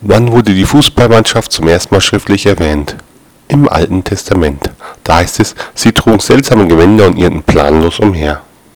Wann wurde die Fußballmannschaft zum ersten Mal schriftlich erwähnt? Im Alten Testament. Da heißt es, sie trugen seltsame Gewänder und irrten planlos umher